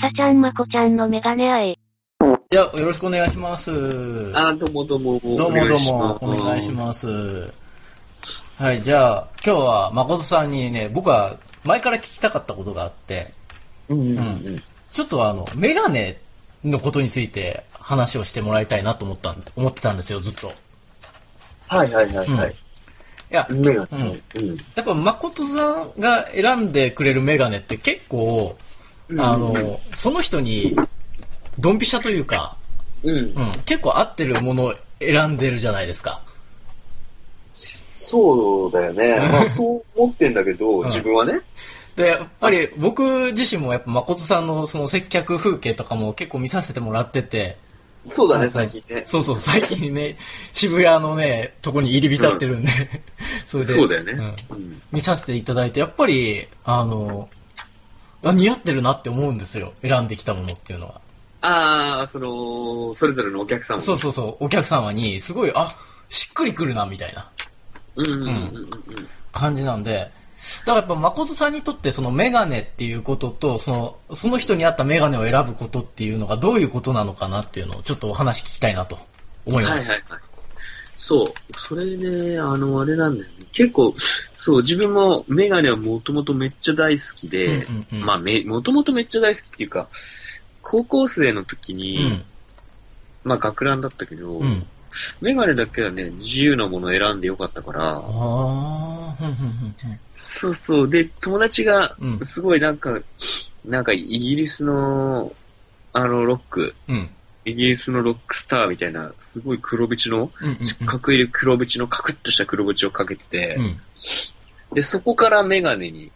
さちゃんまこちゃんのメガネ愛。じゃあ、よろしくお願いします。あ、どうもどうも。どうもどうも、お願いします。はい、じゃあ、今日は誠さんにね、僕は前から聞きたかったことがあって、す。うんうんうん。ちょっとあの、メガネのことについて話をしてもらいたいなと思ったん思ってたんですよ、ずっと。はいはいはいはい。いや、メガうんネ。うん。やっぱ誠さんが選んでくれるメガネって結構、あの、その人に、ドンピシャというか、うん。うん、結構合ってるものを選んでるじゃないですか。そうだよね。まあそう思ってんだけど、ん自分はね。で、やっぱり僕自身もやっぱ誠さんのその接客風景とかも結構見させてもらってて、そうだね、はい最近ね。そうそう、最近ね、渋谷のね、とこに入り浸ってるんで、それで、そうだよね。んうん。見させていただいて、やっぱり、あの、あ似合ってるなって思うんですよ。選んできたものっていうのは。ああ、その、それぞれのお客さんも。そうそうそう、お客様に、すごい、あ、しっくりくるな、みたいなうんうんうんうん。感じなんで、だからやっぱ誠さんにとってそのメガネっていうことと、その、その人に合ったメガネを選ぶことっていうのがどういうことなのかなっていうのをちょっとお話聞きたいなと思います。はいはいはい。そう。それね、あの、あれなんだよね。結構、そう、自分もメガネはもともとめっちゃ大好きで、うんうんうんまあ、め、もともとめっちゃ大好きっていうか、高校生の時に、うん。まあ、学ランだったけど、うん。メガネだけはね、自由なものを選んでよかったから、そうそう。で、友達がうん、すごいなんか、なんかイギリスの、あの、ロック、うん。イギリスのロックスターみたいな、すごい黒縁の、うん。うん。角入り黒縁のカクッとした黒縁をかけてて、うん。で、そこからメガネに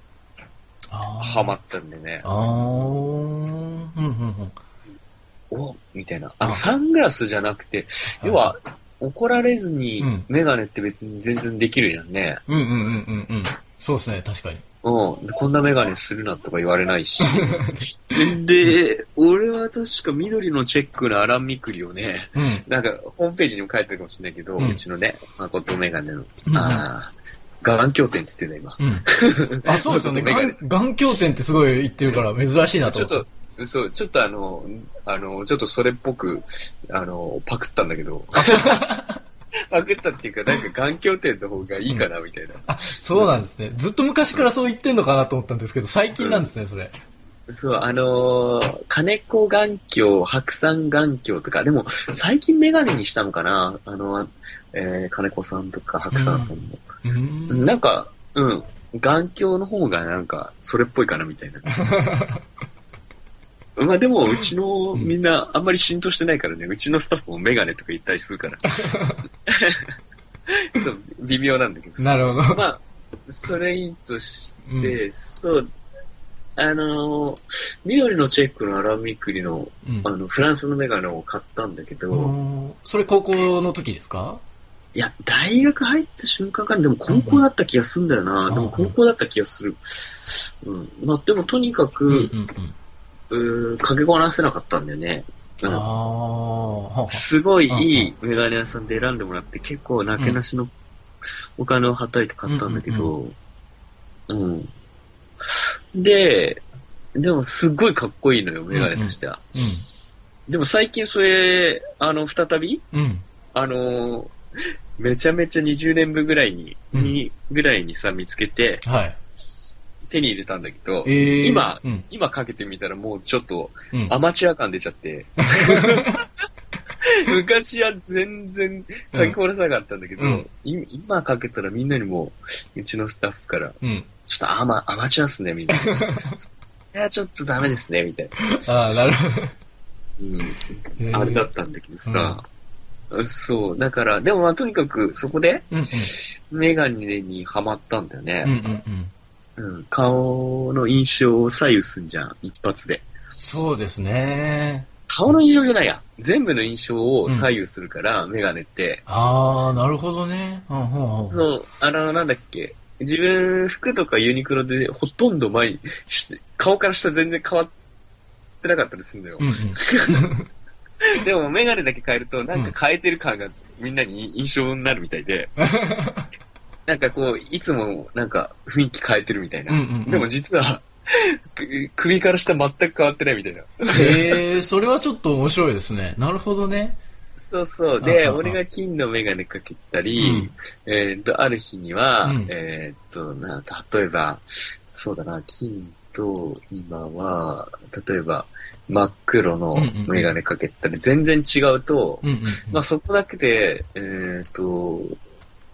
ああ。ハマったんでね、ああ。うん。うん。うん。おみたいな。ああの、サングラスじゃなくて、要は、怒られずにうんメガネって別に全然できるやんね。うんうんうんうんうん。そうですね、確かに。うん。でこんなメガネするなとか言われないし。で、俺は確か緑のチェックのアランミクリをね、うん。なんか、ホームページにも書いてるかもしれないけど、ううんちのね、誠メガネの、うんああ、眼鏡店って言ってんだ、うん。あ、そうですよね。眼眼鏡店ってすごい言ってるから珍しいな今。と思っ。ちょってと、そう、ちょっとあの、あの、ちょっとそれっぽく、あの、パクったんだけど、パクったっていうか、なんか眼鏡店の方がいいかな、みたいな。あ、そうなんですね。ずっと昔からそう言ってんのかなと思ったんですけど、最近なんですね、それ。そう、あのー金子眼鏡、白山眼鏡とか、でも、最近メガネにしたのかなあの、えー、金子さんとか白山さんも。うーん。なんか、うん、眼鏡の方がなんか、それっぽいかなみたいな。まあでも、うちのみんなあんまり浸透してないからね、うちのスタッフもメガネとか言ったりするから。そう、微妙なんだけどさなるほど。まあ、それいいとして、そう、あのー、緑のチェックのアラミクリの、うんあの、フランスのメガネを買ったんだけど、それ高校の時ですか？いや、大学入った瞬間から、でも高校だった気がするんだよな。んでも高校だった気がする。うん。まあ、でもとにかく、うんうんうん。うーかけこなせなかったんだよね。うんあすごいいいメガネ屋さんで選んでもらって、結構なけなしのお金をはたいて買ったんだけど、うん。で、でもすっごいかっこいいのよ、メガネとしては。うん。でも最近それ、あの、再び、うん。あのーめちゃめちゃ20年分ぐらいに、うんにぐらいにさ、見つけて、はい。手に入れたんだけど、えー、今うん。今かけてみたらもうちょっとうん。アマチュア感出ちゃって、昔は全然かけこなさなかったんだけど、うんい今かけたらみんなにもう、うちのスタッフから、うん。ちょっとアマアマチュアっすね、みたいな。いや、ちょっとダメですね、みたいな。ああ、なるほど。うんえーあれだったんだけどさ、そう、だから、でもまあとにかくそこでうんうん。メガネにはまったんだようんうね。んうん。うん顔の印象を左右すんじゃん、一発で。そうですね。顔の印象じゃないや。全部の印象を左右するから、メガネって。ああ、なるほどね。うんうんうん。そう、あの、なんだっけ。自分、服とかユニクロでほとんど前に、し顔から下全然変わってなかったりするんだよう。んうん。でも、メガネだけ変えると、なんか変えてる感がみんなに印象になるみたいで、なんかこう、いつもなんか雰囲気変えてるみたいな。うんうんうんでも実は、く首から下全く変わってないみたいな。へえ、それはちょっと面白いですね。なるほどね。そうそう。で、俺が金のメガネかけたり、うんえーっと、ある日には、うんえーっと、な、例えば、そうだな、金と今は、例えば、真っ黒のメガネかけたり、全然違うと、うんうんうん。まあそこだけで、えーっと、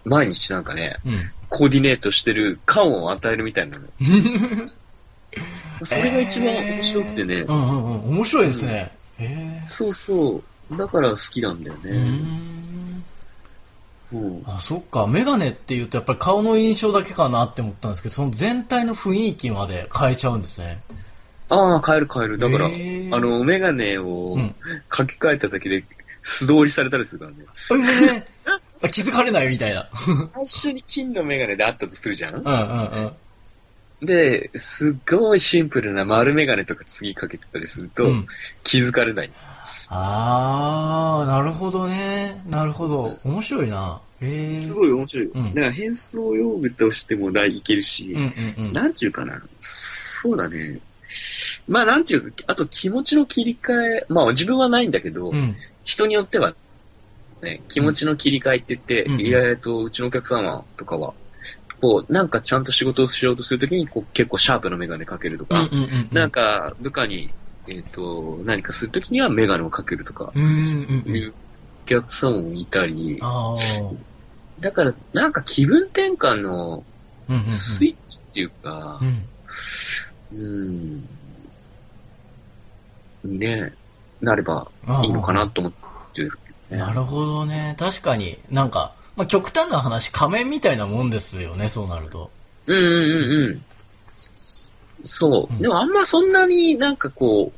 毎日なんかね、うん。コーディネートしてる感を与えるみたいなの。それが一番面白くてね。うんうんうん。面白いですね。へそうそう。だから好きなんだよね。ん。うんあ、そっか。メガネって言うとやっぱり顔の印象だけかなって思ったんですけど、その全体の雰囲気まで変えちゃうんですね。ああ、変える変える。だから、へーあの、メガネをうん書き換えただけで素通りされたりするからね。ええあ気づかれないみたいな。最初に金のメガネであったとするじゃん？うんうんうん。で、すっごいシンプルな丸メガネとか次かけてたりすると、うん気づかれない。あー、なるほどね。なるほど。面白いな。へえ。すごい面白い。うんだから変装用具としてもだいけるし、うんうんうん。なんていうかな。そうだね。まあなんていうか、あと気持ちの切り替え、まあ自分はないんだけど、うん。人によっては、ね、気持ちの切り替えって言って、うんいや、えっと、うちのお客様とかは、こう、なんかちゃんと仕事をしようとするときに、こう、結構シャープなメガネかけるとか、うんうんうん。なんか部下に、えっ、と、何かするときにはメガネをかけるとか、うんうんうん。いうお客様もいたり。だから、なんか気分転換のうんうんうん。スイッチっていうかう、ん。うん、にね、なればいいのかなと思ってる、ね。なるほどね。確かになんか、まあ、極端な話、仮面みたいなもんですよね、そうなると。うんうんうんうん。そう。うんでもあんまそんなになんかこ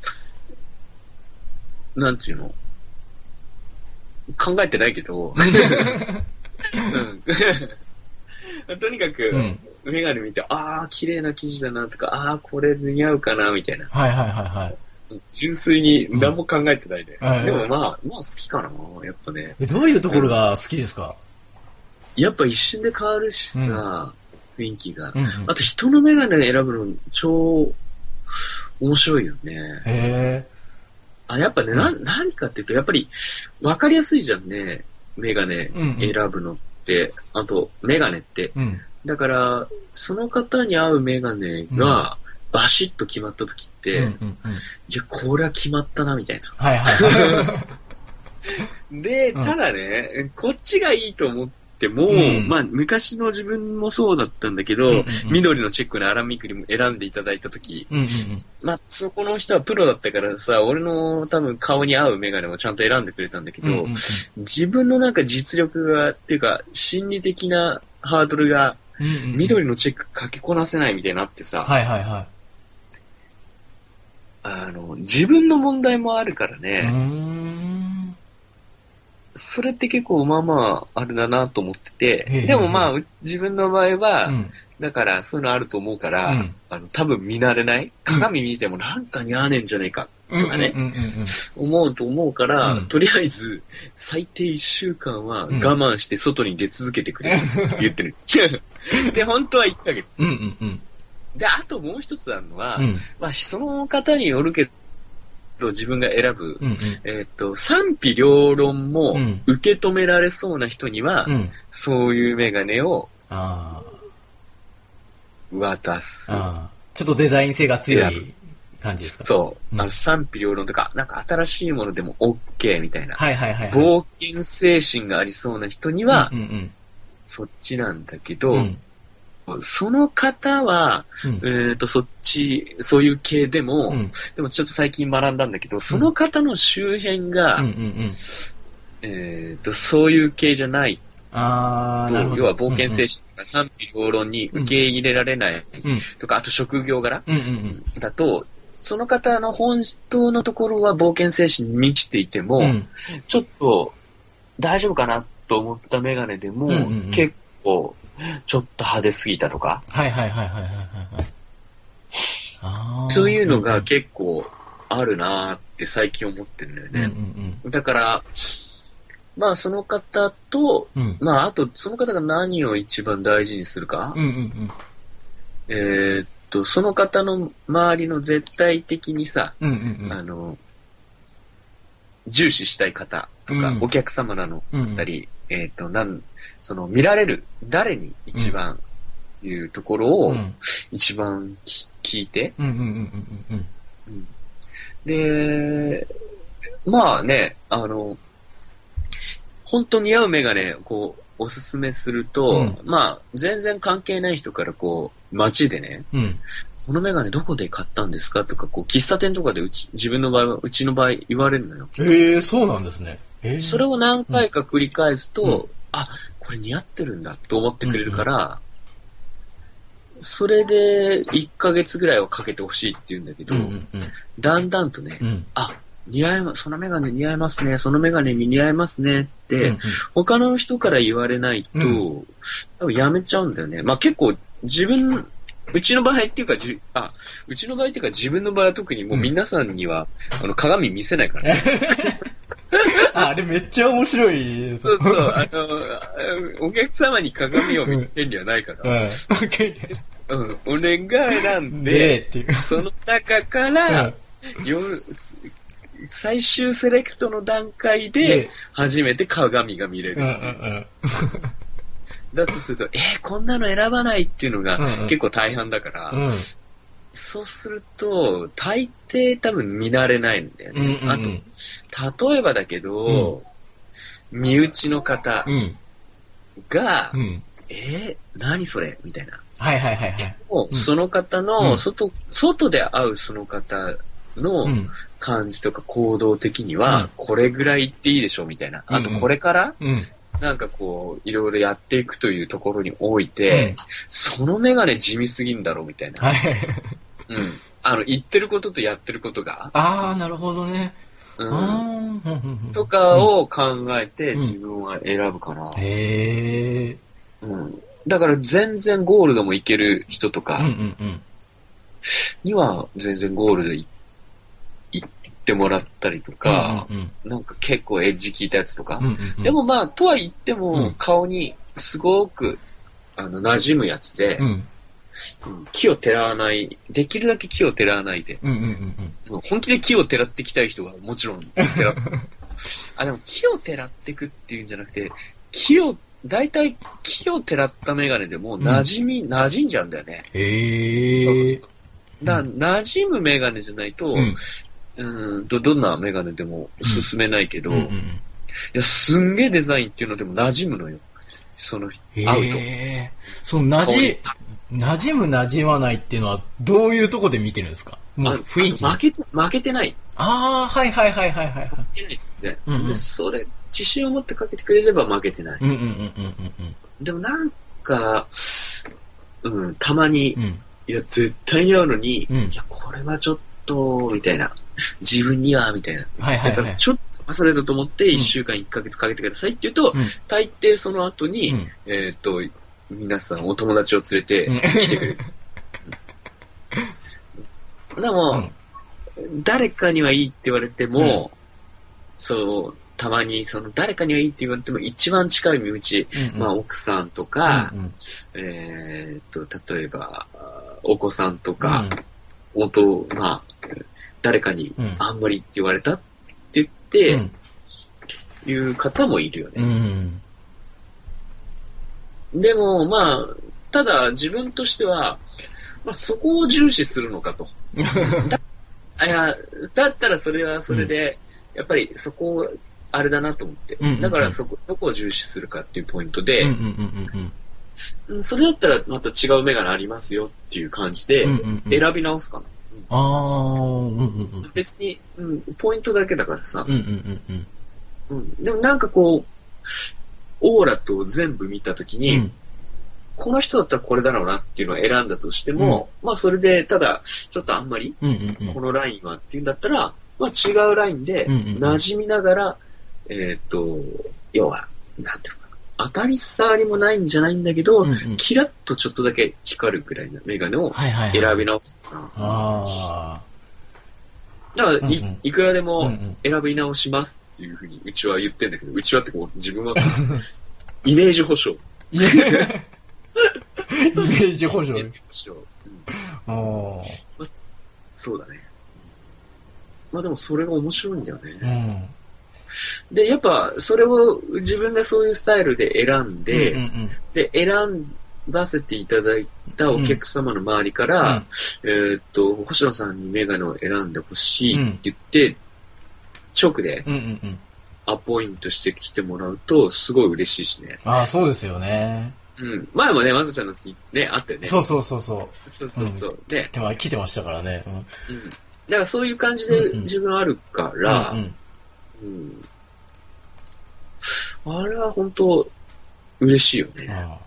う、なんていうの？考えてないけど、うん、とにかく、うん。メガネ見て、ああ、綺麗な生地だなとか、ああ、これ似合うかな、みたいな。はいはいはいはい。純粋に何も考えてないで。うんはいでもまあ、まあ好きかな、やっぱね。え、どういうところが好きですか？やっぱ一瞬で変わるしさ、雰囲気が。うんうん。あと人のメガネ選ぶの超面白いよね。へあ、やっぱね、な、何かっていうと、やっぱり分かりやすいじゃんね。メガネうんうん選ぶのって。あと、メガネって。だから、その方に合うメガネがバシッと決まった時って、うんうんうん。いや、これは決まったな、みたいな。はいはいはい。で、うんただね、こっちがいいと思っても、うんまあ、昔の自分もそうだったんだけど、うんうんうん緑のチェックのアランミクリも選んでいただいた時、うんうんうん。まあ、そこの人はプロだったからさ、俺の多分顔に合うメガネもちゃんと選んでくれたんだけど、うんうんうん自分のなんか実力が、っていうか、心理的なハードルが、うんうん。緑のチェック書きこなせないみたいになってさ、はいはいはあの、自分の問題もあるからね、ん。それって結構まあまあ、あれだなと思ってて、でもまあ、う自分の場合は、うん。だからそういうのあると思うから、うん。あの、多分見慣れない？鏡見てもなんか似合わねえんじゃねえか、うんとかね思うと思うから、うん。とりあえず、最低1週間はうん。我慢して外に出続けてくれ、って言ってる。で、本当は1ヶ月。うんうんうんで、あともう一つあるのは、うん。まあ、その方によるけど、自分が選ぶ、うんうんえっ、と、賛否両論もうん受け止められそうな人には、うん。そういうメガネをあ渡す。ちょっとデザイン性が強い感じですか？そう。うんあの賛否両論とか、なんか新しいものでも OK みたいな。はいはいはいはい。冒険精神がありそうな人には、うんうんそっちなんだけうん。ど、うんその方は、うん。えっ、と、そっち、そういう系でも、うん。でもちょっと最近学んだんだけど、その方の周辺が、うん。うんうん。えっ、と、そういう系じゃない。あ。要は冒険精神とか賛否両論に受け入れられない。うん。とか、あと職業柄うんうんうん。だと、その方の本当のところは冒険精神に満ちていても、ちょっと大丈夫かなと思ったメガネでも、結構、ちょっと派手すぎたとか、はいはいはいはいはいはい。そういうのが結構あるなーって最近思ってるんだようんね。うんだから、まあその方と、うん。うん。まああとその方が何を一番大事にするか、うんうんうん。えーっと、その方の周りの絶対的にさ、うんうんうん。あの、重視したい方とか、うんお客様なのうんうんえっ、と、なん、その、見られる、誰に一番いうところをうん一番き聞いて、で、まあね、あの、本当に合うメガネ、こう、おすすめすると、うんまあ、全然関係ない人からこう、街でね、うん。うん。そのメガネどこで買ったんですかとか、こう、喫茶店とかでうち、自分の場合は、うちの場合言われるのよ。ええそうなんですね。ええそれを何回か繰り返すと、うんあ、これ似合ってるんだと思ってくれるから、それで1ヶ月ぐらいはかけてほしいって言うんだけど、うんうんうん。だんだんとね、うん。あ、似合いま、そのメガネ似合いますね、そのメガネ似合いますねって、うん他の人から言われないと、う多分やめちゃうんだよね。まあ結構自分、うちの場合っていうか、じあ、うちの場合っていうか自分の場合は特にもう皆さんには、あの鏡見せないからね。あ、あれめっちゃ面白い。そうそう、あの、お客様に鏡を見る権利はないから、うん。うん、俺が選んで、で、っていう。その中から、よ最終セレクトの段階で、初めて鏡が見れる。うんうんうん。だとすると、えーこんなの選ばないっていうのがうんうん結構大半だから、うん。そうすると、大抵多分見慣れないんだようんね。うんうん。あと、例えばだけど、身内の方うん。が、うん。えー何それ？みたいな。はいはいはいはい。その方うんの外、外で会うその方のうん。感じとか行動的には、うんこれぐらい言っていいでしょみたいな。あとうんうんこれから、うん。なんかこう、いろいろやっていくというところにおいて、そのメガネ地味すぎんだろうみたいな。はい。うん。あの、言ってることとやってることが、ああ、なるほどね。あうん。とかを考えてうん自分は選ぶかな。へえ。うん。だから全然ゴールドもいける人とか。には全然ゴールドい行ってもらったりとか、うんなんか結構エッジ効いたやつとか。でもまあ、とは言ってうもん、顔にすごく、あの、馴染むやつでう、ん。うん木をてらわない、できるだけ木をてらわないで、うんうんうんうん。本気で木をてらってきたい人はもちろんてら あ、でも木をてらってくっていうんじゃなくて、木を、大体木をてらったメガネでも馴染み、馴染んじゃうんだよね。へえ。だ馴染むメガネじゃないと、う。うんーんと、どんなメガネでも進めないけど、いうんうんうん。や、すんげえデザインっていうのでも馴染むのよ。その、へ合うと。え。その、馴染、馴染む馴染まないっていうのは、どういうとこで見てるんですか？もうあ雰囲気負けて、負けてない。ああ、はいはいはいはいはい。負けてない、全然。うんうんで、それ、自信を持ってかけてくれれば負けてない。でもなんか、うん、たまに、うんうん。いや、絶対に合うのに、うんいや、これはちょっと、みたいな。自分には、みたいな。はいはいはい。だから、ちょっと騙されたと思って、うん1週間1ヶ月かけてくださいって言うと、うん大抵その後に、うんえっ、と、皆さんお友達を連れてうん。来てくれる。でも、誰かにはいいって言われても、そう、たまにその誰かにはいいって言われても一番近い身内、うんまあ奥さんとか、うんうん。えーっと、例えば、あお子さんとか、音、まあ、誰かにうん。あんまりって言われたって言って、うん。いう方もいるようね。んでも、まあ、ただ自分としては、まあそこを重視するのかと。だあいや、だったらそれはそれで、やっぱりそこを、あれだなと思って。うんうんうん。だからそこ、どこを重視するかっていうポイントで、うんうんうんうんうん。それだったらまた違うメガネありますよっていう感じでうんうんうん。選び直すかな。ああ、うんうんうん。別に、うん、ポイントだけだからさ。う、んうんうんうん。うん、でもなんかこう、オーラと全部見たときに、うんこの人だったらこれだろうなっていうのを選んだとしても、まあそれで、ただ、ちょっとあんまり、うんうんうんこのラインはっていうんだったら、まあ違うラインで、うんうんうん馴染みながら、えーっと、要は、なんていうのかな。当たり障りもないんじゃないんだけど、うんうんキラッとちょっとだけ光るぐらいなメガネをはいはいはい。選び直すかな。あだからい、うんうんいくらであ。うんうもん選び直しますっていうふうにうちは言ってんだけど、うちはってこう自分は イメージ保証。イメージ保証イメージ保証。うんおーそうだね。まあでもそれが面白いんだようね。ん。で、やっぱそれを自分がそういうスタイルで選んで、うんうんで、選ばせていただいたお客様の周りから、えーっと、星野さんにメガネを選んでほしいって言って、直でうん。うんうんうん。アポイントして来てもらうと、すごい嬉しいしね。ああ、そうですよね。うん。前もね、まずちゃんの時ね、あったよね。そうそうそうそう。そうそうそう。で、でも来てましたからね。うん。うん。だからそういう感じでうんうん自分あるから、うんうんうんあれは本当嬉しいよね。ああ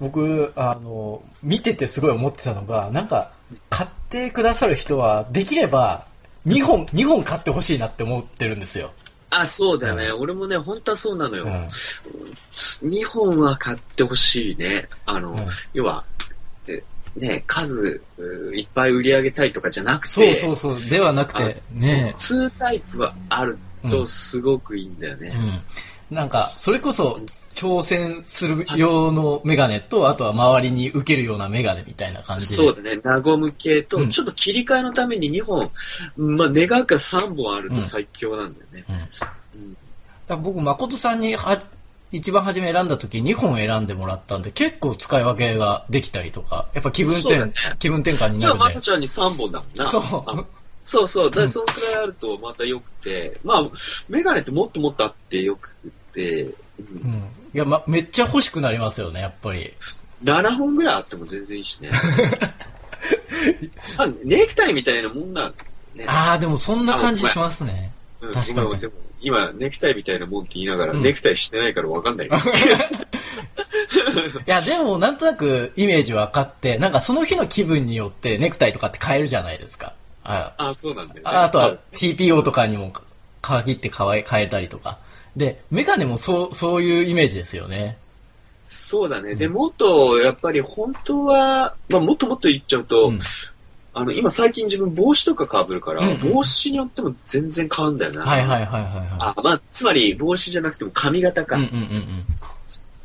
僕、あの、見ててすごい思ってたのが、なんか、買ってくださる人は、できれば、2本、2本買ってほしいなって思ってるんですよ。あ、そうだね。俺もね、本当はそうなのよ。うん。2本は買ってほしいね。あの、うん要は、えね、数ういっぱい売り上げたいとかじゃなくて、そうそうそう。ではなくて、ね2タイプがあるとすごくいいんだよね。うん。なんか、それこそ、挑戦する用のメガネと、あとは周りに受けるようなメガネみたいな感じで。そうだね。ナゴム系と、うんちょっと切り替えのために2本、まあ、願うか3本あると最強なんだよね。うん。僕、誠さんには、一番初め選んだ時2本選んでもらったんで、結構使い分けができたりとか、やっぱ気分転、ね気分転換になるんで。まさちゃんに3本だもんな。そうあ そうそう。だそのくらいあるとまた良くて、まあ、メガネってもっともっとあって良くて、うんうん。いや、ま、めっちゃ欲しくなりますよね、やっぱり。7本ぐらいあっても全然いいしね。あネクタイみたいなもんなんね。ああ、でもそんな感じしますね。うん確かに今、ネクタイみたいなもんって言いながら、うんネクタイしてないからわかんない。いや、でもなんとなくイメージ分かって、なんかその日の気分によってネクタイとかって変えるじゃないですか。ああ、そうなんだよね。ああとは TPO とかにも限って変え変えたりとか。で、メガネもそう、そういうイメージですよね。そうだね。で、もっと、やっぱり本当は、まあ、もっともっと言っちゃうと、うんあの、今最近自分帽子とか被るから、うんうん帽子によっても全然変わるんだよな。はいはいはいはいはあ、まあ、つまり帽子じゃなくても髪型い。か。うんうん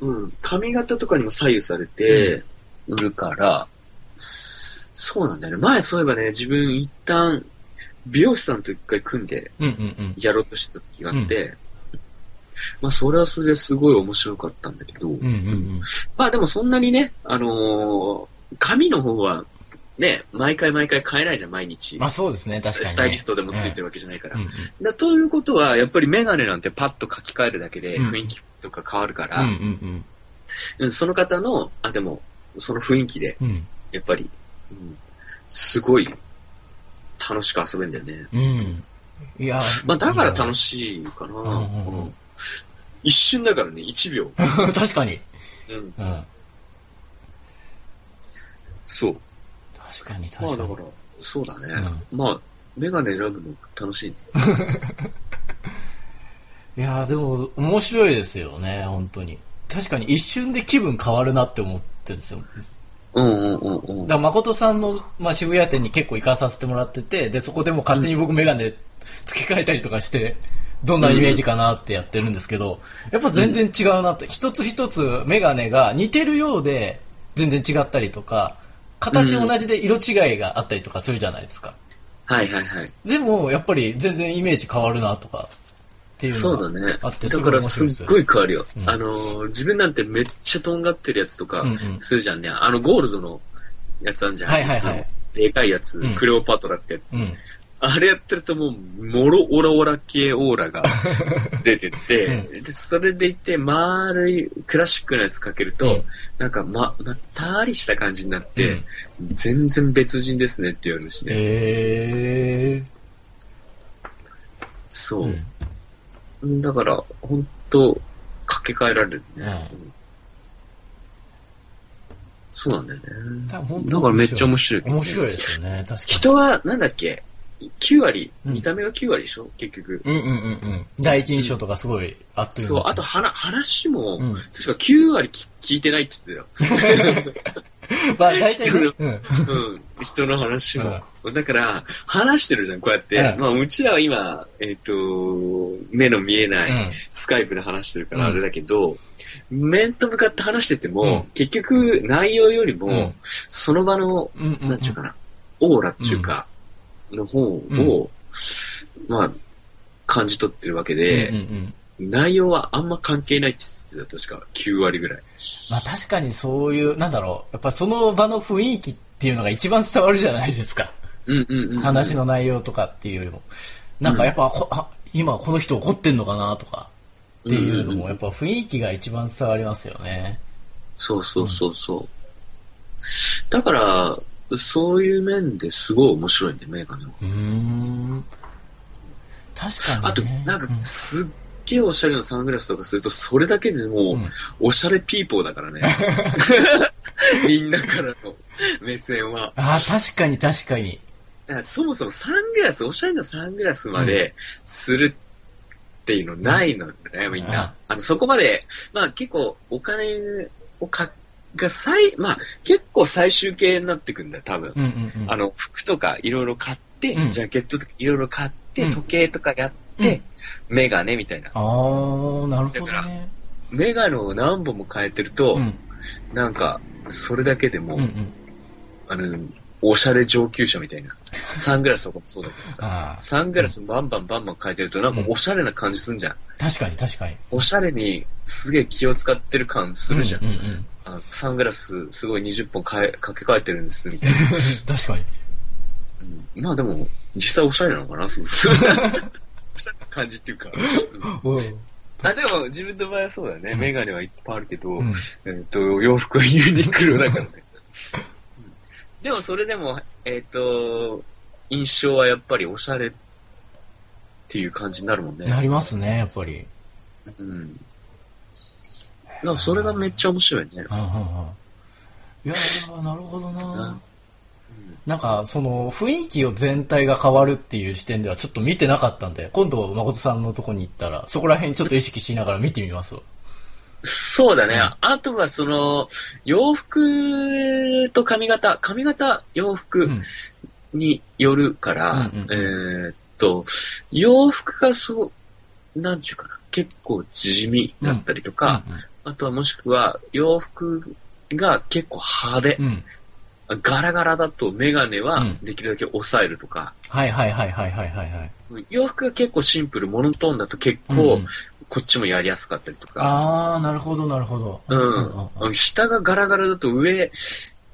うんうん。髪型とかにも左右されて売るから、そうなんだよね。前そういえばね、自分一旦、美容師さんと一回組んでうん。うんうんうん。やろうとしてた時があって、まあ、それはそれですごい面白かったんだけど、うんうんうん。まあでもそんなにね、あのー髪の方は、ね、毎回毎回変えないじゃん、毎日。まあそうですね、確かに、ね。スタイリストでもついてるわけじゃないから。うんうんだということは、やっぱりメガネなんてパッと書き換えるだけでうん雰囲気とか変わるから、うんうんうんその方の、あ、でも、その雰囲気で。やっぱり、うん、すごい楽しく遊べんだよね。うん。いや、まあだから楽しいかな。んうんうんうん一瞬だからね、1秒。い。確かに。うん、うん。そう。確かに確かに。まあだから、そうだね。まあ、メガネ選ぶの楽しいね。いやでも面白いですよね、本当に。確かに一瞬で気分変わるなって思ってるんですよ。うんうんうんうん。だから誠さんの、まあ、渋谷店に結構行かさせてもらってて、で、そこでも勝手に僕メガネ付け替えたりとかして、どんなイメージかなってやってるんですけど、やっぱ全然違うなって、一つ一つメガネが似てるようで全然違ったりとか、形同じで色違いがあったりとかするじゃないですか。はいはいはい。でも、やっぱり全然イメージ変わるなとか、っていうのがそうだね。あって、すごいだからすっごい変わるよ。うんあのー、自分なんてめっちゃとんがってるやつとかうんうんするじゃんね。あのゴールドのやつあんじゃん。はいはいはいでかいやつ、うんクレオパトラってやつ。うん。あれやってるともう、もろオラオラ系オーラが 出てって、うで、それでいて、丸いクラシックなやつかけると、うんなんかま、まったりした感じになって、うん全然別人ですねって言われるしね。えー。そうう。んだから、本当掛け替えられるね。そうなんだよね。だからめっちゃ面白い。面白いですよね、確かに。人は、なんだっけ？?9 割、うん見た目が9割でしょ？結局。うんうんうんうん。第一印象とかすごいあっという間そう、あと話話も、うん確か9割き聞いてないって言ってたよ。まあ大体人のね。うん。うん、人の話も。だから、話してるじゃん、こうやって。うんまあ、うちらは今、えっ、と、目の見えない、うんスカイプで話してるからうんあれだけど、面と向かって話してても、うん結局、内容よりも、うんその場の、うんうんうんなんちゅうかな、オーラっていうか、の方を、まあ、感じ取ってるわけで、うんうんうん内容はあんま関係ないって言ってた、確か。9割ぐらい。まあ確かにそういう、なんだろう、やっぱその場の雰囲気っていうのが一番伝わるじゃないですか。うんうんうんうん。話の内容とかっていうよりも。なんかやっぱ、こあ今この人怒ってんのかなとかっていうのも、やっぱ雰囲気が一番伝わりますよね。そうそうそうそう。だから、そういう面ですごい面白いね、メガネは。うーん。確かに、ね。あと、なんかう、すっげえおしゃれなサングラスとかすると、それだけでもう、うんおしゃれピーポーだからね。みんなからの目線は。ああ、確かに確かに。だからそもそもサングラス、おしゃれなサングラスまでするっていうのないのね、みんな。あの、そこまで、まあ結構お金をか、が最、まあ結構最終形になってくんだよ、多分。うんうんうん。あの、服とかいろいろ買って、うんジャケットとかいろいろ買って、うん時計とかやって、メガネみたいな。ああ、なるほどだからね。メガネを何本も変えてると、うん。なんか、それだけでも、うんうん。あの、おしゃれ上級者みたいな。サングラスとかもそうだけどさ、サングラスバンバンバンバン変えてると、なんかおしゃれな感じすんじゃん。確かに確かに。おしゃれにすげえ気を使ってる感するじゃん。うんうんうん。あのサングラスすごい20本変えかけ替えてるんです、みたいな。確かに。うんまあでも、実際おしゃれなのかなそうそう。おしゃれな感じっていうか。うんうん。あ、でも自分の場合はそうだね。うんメガネはいっぱいあるけど、うんえっ、と、洋服はユニクロだからね。うんでもそれでも、えっ、と、印象はやっぱりおしゃれっていう感じになるもんね。なりますね、やっぱり。うん。だからそれがめっちゃ面白いね。うんうんうん。いやー、なるほどうなんなんか、その、雰囲気を全体が変わるっていう視点ではちょっと見てなかったんで、今度、誠さんのとこに行ったら、そこら辺ちょっと意識しながら見てみますわ。そうだね。うんあとはその、洋服と髪型、髪型、洋う服ん。によるから、うんうんえーっと、洋服がそう、なんちゅうかな、結構地味だったりとか、あとはもしくは洋服が結構派手うん。うん。ガラガラだとメガネはうんできるだけ抑えるとか、はいはいはいはいはいはいはい。洋服が結構シンプル、モノトーンだと結構、うんうんこっちもやりやすかったりとか、あー、なるほどなるほど。うんうんうん下がガラガラだと上、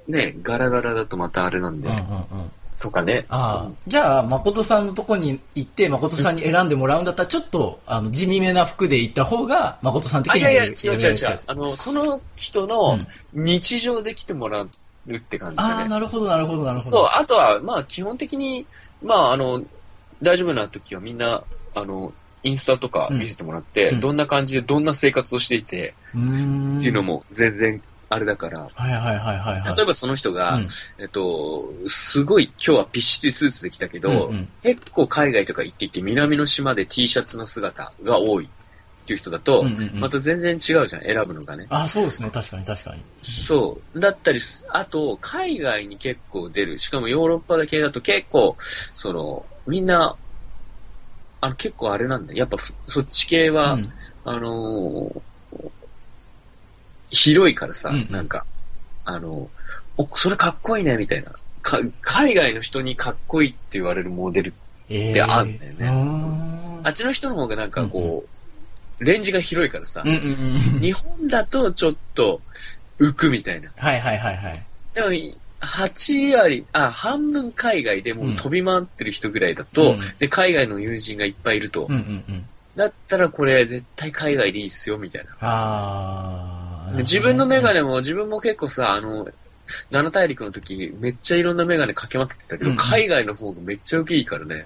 ね、ガラガラだとまたあれなんで、うんうんうん。とかね。ああ、じゃあ、誠さんのとこに行って、誠さんに選んでもらうんだったら、ちょっと、あの、地味めな服で行った方が、誠さん的あ、にいやいや、違う違う違う。あの、その人うのん日常で来てもらうって感じああ、だね。なるほどなるほどなるほど。そう、あとは、まあ、基本的に、まあ、あの、大丈夫な時はみんな、あの、インスタとか見せてもらって、うんどんな感じでどんな生活をしていて。っていうのも全然あれだから、はいはいはいはいはい。例えばその人が、うんえっと、すごい今日はピッシリスーツで来たけど、うんうん結構海外とか行っていて南の島で T シャツの姿が多いっていう人だと、うんうんうんまた全然違うじゃん、選ぶのがね。あ、そうですね。確かに確かに。そう。だったりす、あと、海外に結構出る。しかもヨーロッパ系だと結構、その、みんな、あの、結構あれなんだよ。やっぱ、そっち系は、うんあのー広いからさ、うんうんなんか、あの、お、それかっこいいね、みたいな。か海外の人にかっこいいって言われるモデル。えであんだよねうーんあっちの人の方がなんかこう、レンジが広いからさ、うんうんうん。日本だとちょっと浮くみたいな。はいはいはいはい。でも、8割、あ、半分海外でもう飛び回ってる人ぐらいだと、うんで、海外の友人がいっぱいいると、うんうんうん。だったらこれ絶対海外でいいっすよ、みたいな。あ自分のメガネ。ネも、自分も結構さ、あの、七大陸の時、めっちゃいろんなメガネかけまくってたけど、うんうん海外の方がめっちゃ受けいいからね。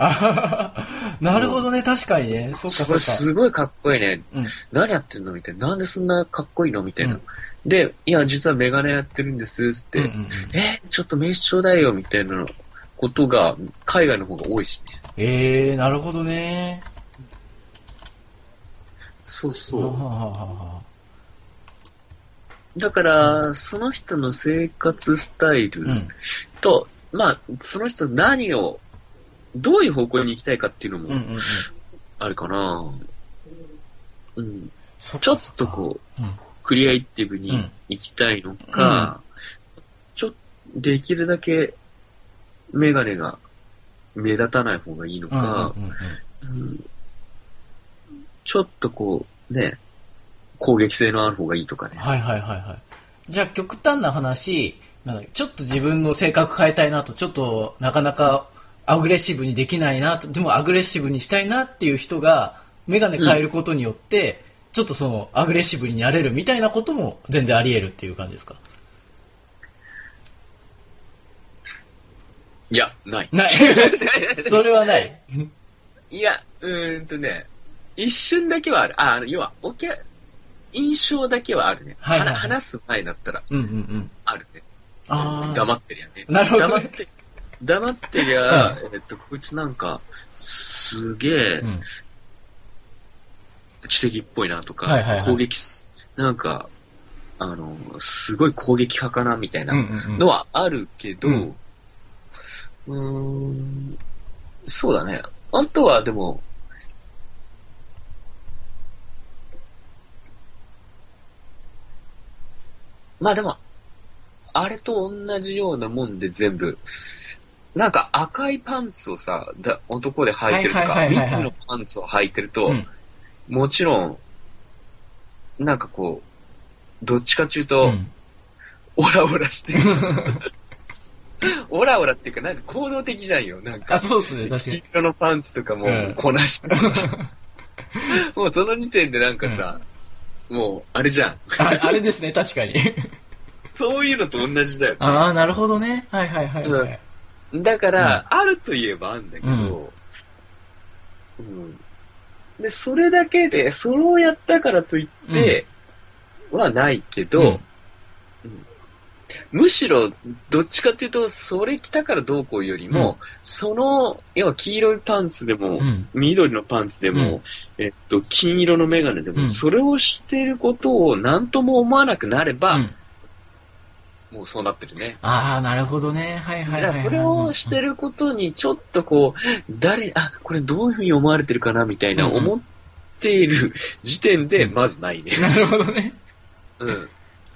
なるほどね。確かにね。そっかそっか。すごいかっこいいね。うん何やってんの？みたいな。なんでそんなかっこいいの？みたいな。うんで、いや、実はメガネやってるんです、つって。うんうんうんえ、ちょっと名刺ちょうだいよ、みたいなことが、海外の方が多いしね。えー、なるほどね。そうはそう。だから、その人の生活スタイルうん。と、まあ、その人何を、どういう方向に行きたいかっていうのうん。うん。もうん。あるかな。うん。そかちょっとこう、そっかクリエイティブにうん行きたいのか、ちょっとできるだけメガネが目立たない方がいいのうん。うん。か、うん。うん。うんちょっとこう、ね、攻撃性のある方がいいとかね。はいはいはいはい。じゃあ極端な話、ちょっと自分の性格変えたいなと、ちょっとなかなかアグレッシブにできないなと、でもアグレッシブにしたいなっていう人が、メガネ変えることによって、ちょっとそのアグレッシブになれるみたいなことも全然あり得るっていう感じですか？いや、ない。ない。それはない。いや、うーんとね、一瞬だけはある。あ、要は、お客、印象だけはあるね。はいはいはいは話す前だったらうんうんうん。あるね。ああ。黙ってりゃね。なるほどね黙って、黙ってりゃ、えっと、こいつなんか、すげえう、ん。知的っぽいなとか、はいはいはい攻撃す、なんか、あの、すごい攻撃派かなみたいなうんうんうんのはあるけど、ううんーん、そうだね。あとはでも、まあでも、あれと同じようなもんで全部、なんか赤いパンツをさ、だ男で履いてるとはいか、緑のパンツを履いてると、うんもちろん、なんかこう、どっちかっていううと、ん。オラオラしてる。オラオラっていうか、なんか行動的じゃんよ。なんか、あ、そうですね、確か黄に。色のパンツとかもうんこなしてさ、もうその時点でなんかさ、もう、あれじゃん。ああれですね、確かに。そういうのと同じだよ。ああ、なるほどね。はいはいはいはい。だから、あるといえばあるんだけど、うんうんで、それだけで、それをやったからといって、はないけど、うんむしろ、どっちかっていうと、それ着たからどうこうよりも、その、要は黄色いパンツでも、うん。緑のパンツでも、うんえっと、金色のメガネでも、うんそれをしてることを何とも思わなくなれば、うんもうそうなってるね。ああ、なるほどね。はいはいはいはい。だからそれをしてることにちょっとこう、誰、あ、これどういうふうに思われてるかなみたいなうんうん思っている時点でうんまずないね。なるほどね。うん。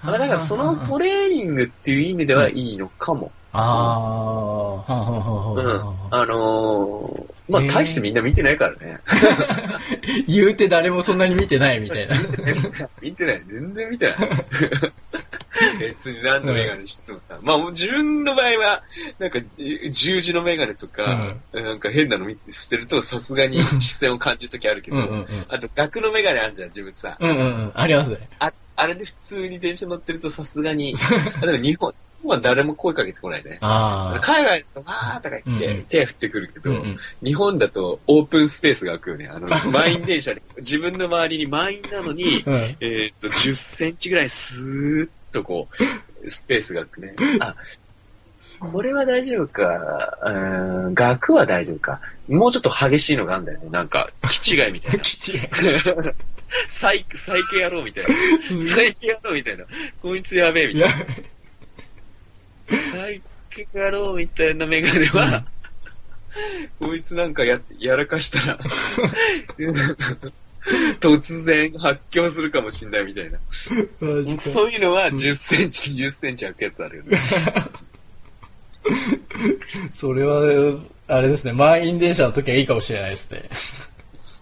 まあだからそのトレーニングっていう意味ではいいのかも。ああ、うん。あのー、まあ大してみんな見てないからね。言うて誰もそんなに見てないみたいな。見てない。全然見てない。別に何のメガネしてもさ。まあもう自分の場合は、なんかじ十字のメガネとか、なんか変なの見てしてるとさすがに視線を感じるときあるけど、うんうんうん。あと額のメガネあるじゃん、自分さ。うんうんうん。ありますね。ああれで普通に電車乗ってるとさすがに、あでも日本、日本は誰も声かけてこないね。海外だとわーとか言って、手振ってくるけど、うんうん日本だとオープンスペースが開くよね。あの、満員電車で、自分の周りに満員なのに、うん。えーっと、10センチぐらいスーッとこう、スペースが空くね。あ、これは大丈夫か。うーん、額は大丈夫か。もうちょっと激しいのがあるんだよね。なんか、気違いみたいな。きちい。サイ、サイケ野郎みたいな。サイケ野郎みたいな。こいつやべえみたいな。サイケ野郎みたいなメガネは、こいつなんかや、やらかしたら、突然発狂するかもしんないみたいな。そういうのは10センチ、10センチ開くやつあるよね。それは、あれですね。満員電車の時はいいかもしれないですね。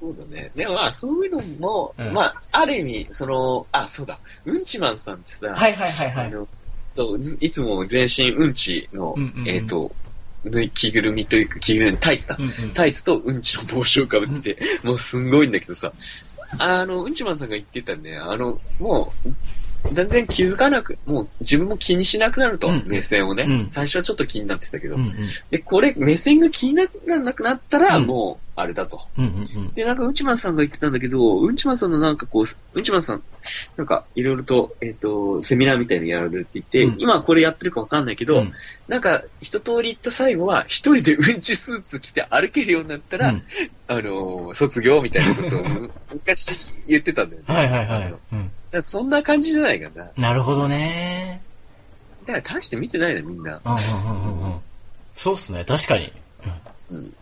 そうだね。でもまあ、そういうのも、うんまあ、ある意味、その、あ、そうだ、うんちマンさんってさ、はいはいはいはい。あの、そうずいつも全身うんちの、うんうんうんえっ、と、ぬい着ぐるみというか、着ぐるみ、タイツだ。うんうん。タイツとうんちの帽子をかぶってて、もうすんごいんだけどさ、あの、うんちマンさんが言ってたね、あの、もう、全然気づかなく、もう自分も気にしなくなると、うん目線をね、うん最初はちょっと気になってたけど、うんうん。で、これ、目線が気にならなくなったら、うんもう、あれだと。うんうんうん。で、なんか、うんちまんさんが言ってたんだけど、うんちまんさんのなんかこう、うんちまんさん、なんか、いろいろと、えっ、と、セミナーみたいなのやられるって言って、うん今これやってるかわかんないけど、うんなんか、一通り言った最後は、一人でうんちスーツ着て歩けるようになったら、うんあのー卒業みたいなことを昔言ってたんだよね。はいはいはい。そんな感じじゃないかな。だかなるほどね。ら大して見てないね、みんな。うんうんうんうんうん。そうっすね、確かに。うん。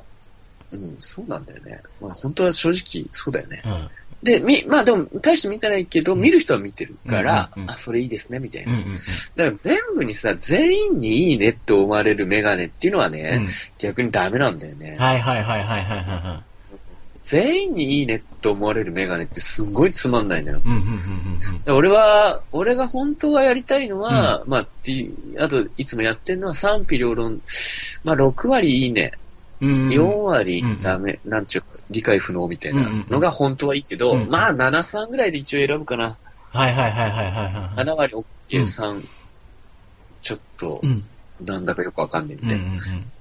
うん、そうなんだよね。まあ本当は正直そうだよね。うん。で、み、まあでも大して見てないけど、見る人は見てるから、うんうんうんあ、それいいですね、みたいな。うんうんうん。だから全部にさ、全員にいいねって思われるメガネっていうのはね、うん逆にダメなんだよね。はいはいはいはいはいはいはい。全員にいいねって思われるメガネってすんごいつまんないのよ。俺は、俺が本当はやりたいのは、まあ、あと、いつもやってるのは賛否両論、まあ、6割いいね、うん。うんうん4割うんダメ、なんちゅうか、理解不能みたいなのが本当はいいけど、うんうんまあ、7、3ぐらいで一応選ぶかな。はいはいはいはいはいはい。7割 OK、うん3、ちょっとう、ん。なんだかよくわかんないみうんうんたいな。うん。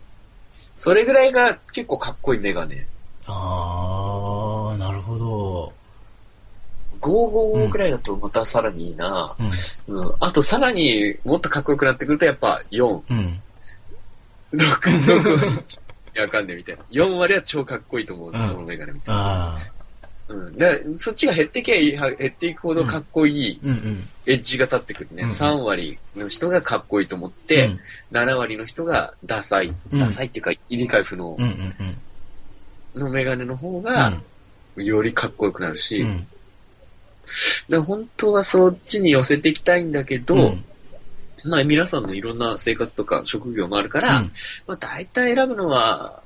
それぐらいが結構かっこいいメガネ。あー、なるほど。555ぐらいだとまたさらにいいな。うん。うん。あとさらにもっとかっこよくなってくるとやっぱ4、うん。6、6割。いやわかんねえみたいな。4割は超かっこいいと思う、うんそのメガネみたいな。あうん。だそっちが減ってけ減っていくほどかっこいい。エッジが立ってくるね。うん3割の人がかっこいいと思って、うん7割の人がダサい。うんダサいっていうか、理解不能うんうんうん。のメガネの方うがん、よりかっこよくなるし、うん。で本当はそっちに寄せていきたいんだけど、うんまあ皆さんのいろんな生活とか職業もあるから、うんまあ大体選ぶのは、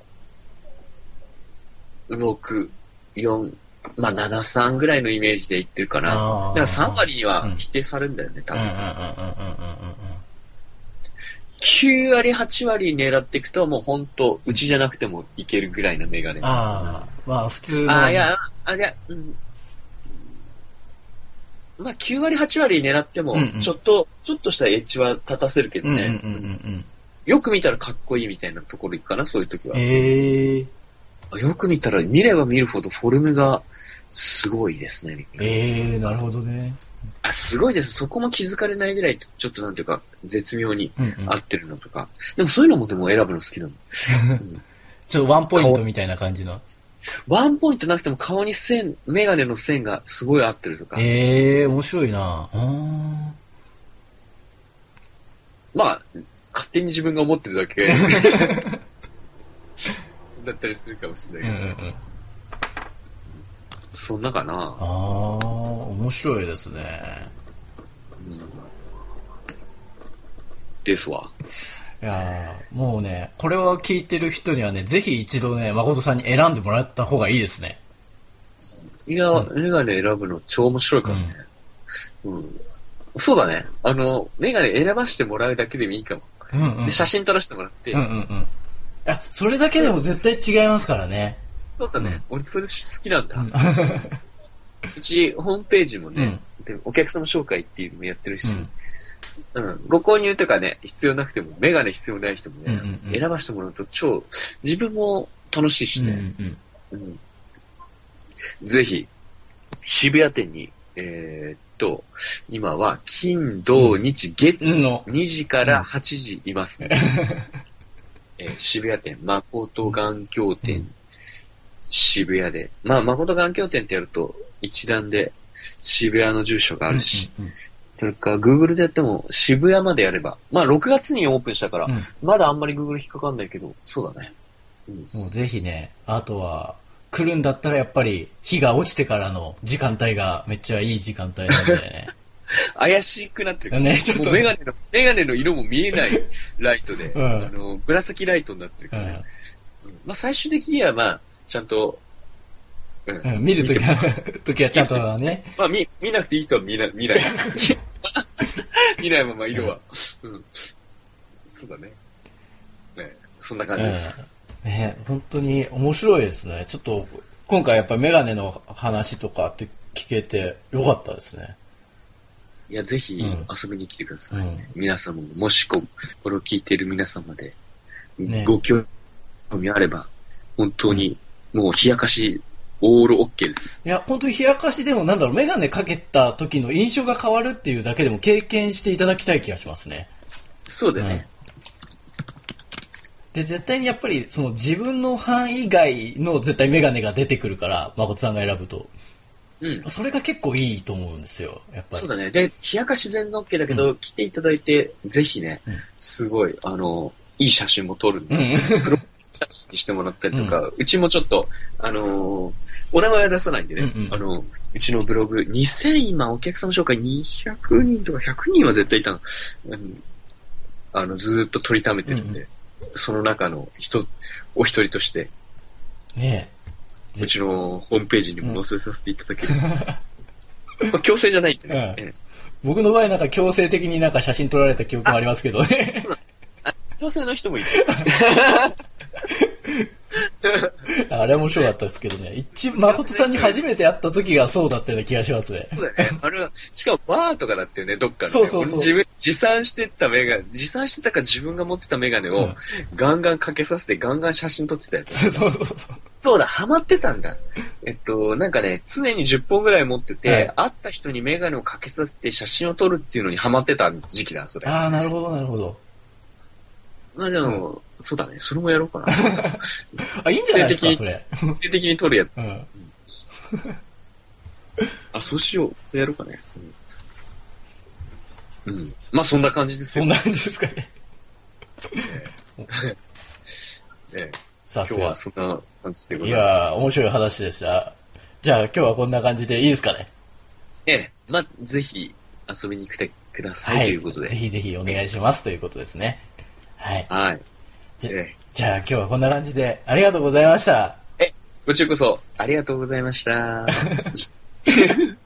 6、4、まあ7、3ぐらいのイメージでいってるかな。だから3割には否定されるんだよね、多分。9割、8割狙っていくともう本当、うちじゃなくてもいけるぐらいのメガネ。ああ、まあ普通の。あーいや、あ、いや、うん。まあ、9割、8割狙ってもうんうん、ちょっと、ちょっとしたエッジは立たせるけどうんうんうんうね。んよく見たらかっこいいみたいなところ行くかな、そういう時はうん。。ええよく見たら、見れば見るほどフォルムがすごいですね。ええなるほどね。あ、すごいです。そこも気づかれないぐらい、ちょっとなんていうか、絶妙にうんうん合ってるのとか。でもそういうのもでも選ぶの好きなの。う んちょっとワンポイントみたいな感じの。ワンポイントなくても顔に線、メガネの線がすごい合ってるとか。ええ面白いなまあ、勝手に自分が思ってるだけ だったりするかもしれうんうなんいけど、うん。そんなかな。ああ、面白いですね。うんですわ。いやーもうね、これを聞いてる人にはね、ぜひ一度ね、誠さんに選んでもらった方がいいですね。いや、メガネ選ぶの超面白いからね。うん。そうだね。あの、メガネ選ばしてもらうだけでもいいかも。うんうん。で写真撮らせてもらって、うんうんうん。あ、それだけでも絶対違いますからね。そうだね、俺それ好きなんだ。う うんち、ホームページもね、でお客様紹介っていうのもやってるし、うん。うん、ご購入とかね、必要なくても、メガネ必要ない人もね、うんうんうん。選ばせてもらうと超、自分も楽しいしうんうね、ん。うん。ぜひ、渋谷店に、えーっと、今は金、土、日、月うんの。2時から8時いますね。えー渋谷店、誠眼鏡店、うん渋谷で。まあ、誠眼鏡店ってやると、一覧で渋谷の住所があるし、うんうんそれから Google でやっても渋谷までやれば、まあ6月にオープンしたから、うんまだあんまり Google 引っかかんないけど、そうだね。うん。もうぜひね、あとは、来るんだったらやっぱり日が落ちてからの時間帯がめっちゃいい時間帯なんでね。怪しくなってる。ねちょっともうメガネの、メガネの色も見えないライトで、うんあの、紫ライトになってるからね。ううんまあ最終的にはまあ、ちゃんと、うんん。うん、見るときては、時はちゃんとはね。まあ見、見なくていい人は見な、見ない。見ないまま色は。うん。そうだね。ねそんな感じです。うん。ね本当に面白いですね。ちょっと、今回やっぱメガネの話とかって聞けてよかったですね。いや、ぜひうん遊びに来てください。うん。皆様も、もしこ、これを聞いている皆様で、ねご興味あれば、本当に、もう冷やかし、オールオッケーです。いや、本当に冷やかしでもなんだろう、メガネかけた時の印象が変わるっていうだけでも経験していただきたい気がしますね。そうだね。で、絶対にやっぱり、その自分の範囲外の絶対メガネが出てくるから、誠さんが選ぶと。うん。それが結構いいと思うんですよ、やっぱり。そうだね。で、冷やかし全然 OK だけど、来ていただいて、ぜひね、うんすごい、あの、いい写真も撮るんで、うん。にしてもらったりとか、うちもちょっと、あのーお名前は出さないんでね、うんうん。あの、うちのブログ、2000今お客様紹介200人とか100人は絶対いたの。うん。あの、ずーっと取りためてるんで、その中の人、お一人として、ねぜうちのホームページにも載せさせていただける。まあ強制じゃないんでね。うん。ええ僕の場合なんか強制的になんか写真撮られた記憶もありますけどね。強制の人もいる。あれ面白かったですけどね。一、誠さんに初めて会った時がそうだったような気がしますね。そうだよね。あれは、しかもバーとかだったよね、どっかで、ね。そうそうそう俺自分、持参してったメガネ、持参してたか自分が持ってたメガネをうんガンガンかけさせてガンガン写真撮ってたやつ。そうそうそう。そうだ、ハマってたんだ。えっと、なんかね、常に10本ぐらい持ってて、はい会った人にメガネをかけさせて写真を撮るっていうのにハマってた時期だ、それ。ああ、なるほど、なるほど。まあでも、そうだね、それもやろうかな。あ、いいんじゃないですか、それ。強制的に撮るやつ。うん。あ、そうしよう。やろうかね。うん。うん、まあそんな感じですよ。そんな感じですかね。え えさすが今日は。そんな感じでごいざいます。やー、面白い話でした。じゃあ今日はこんな感じでいいですかね。ええ、まあ、ぜひ遊びに来てください、ということで。ぜひぜひお願いしますということですね。はい。はい。じゃええ、じゃあ今日はこんな感じでありがとうございました。こちらこそ、ありがとうございました。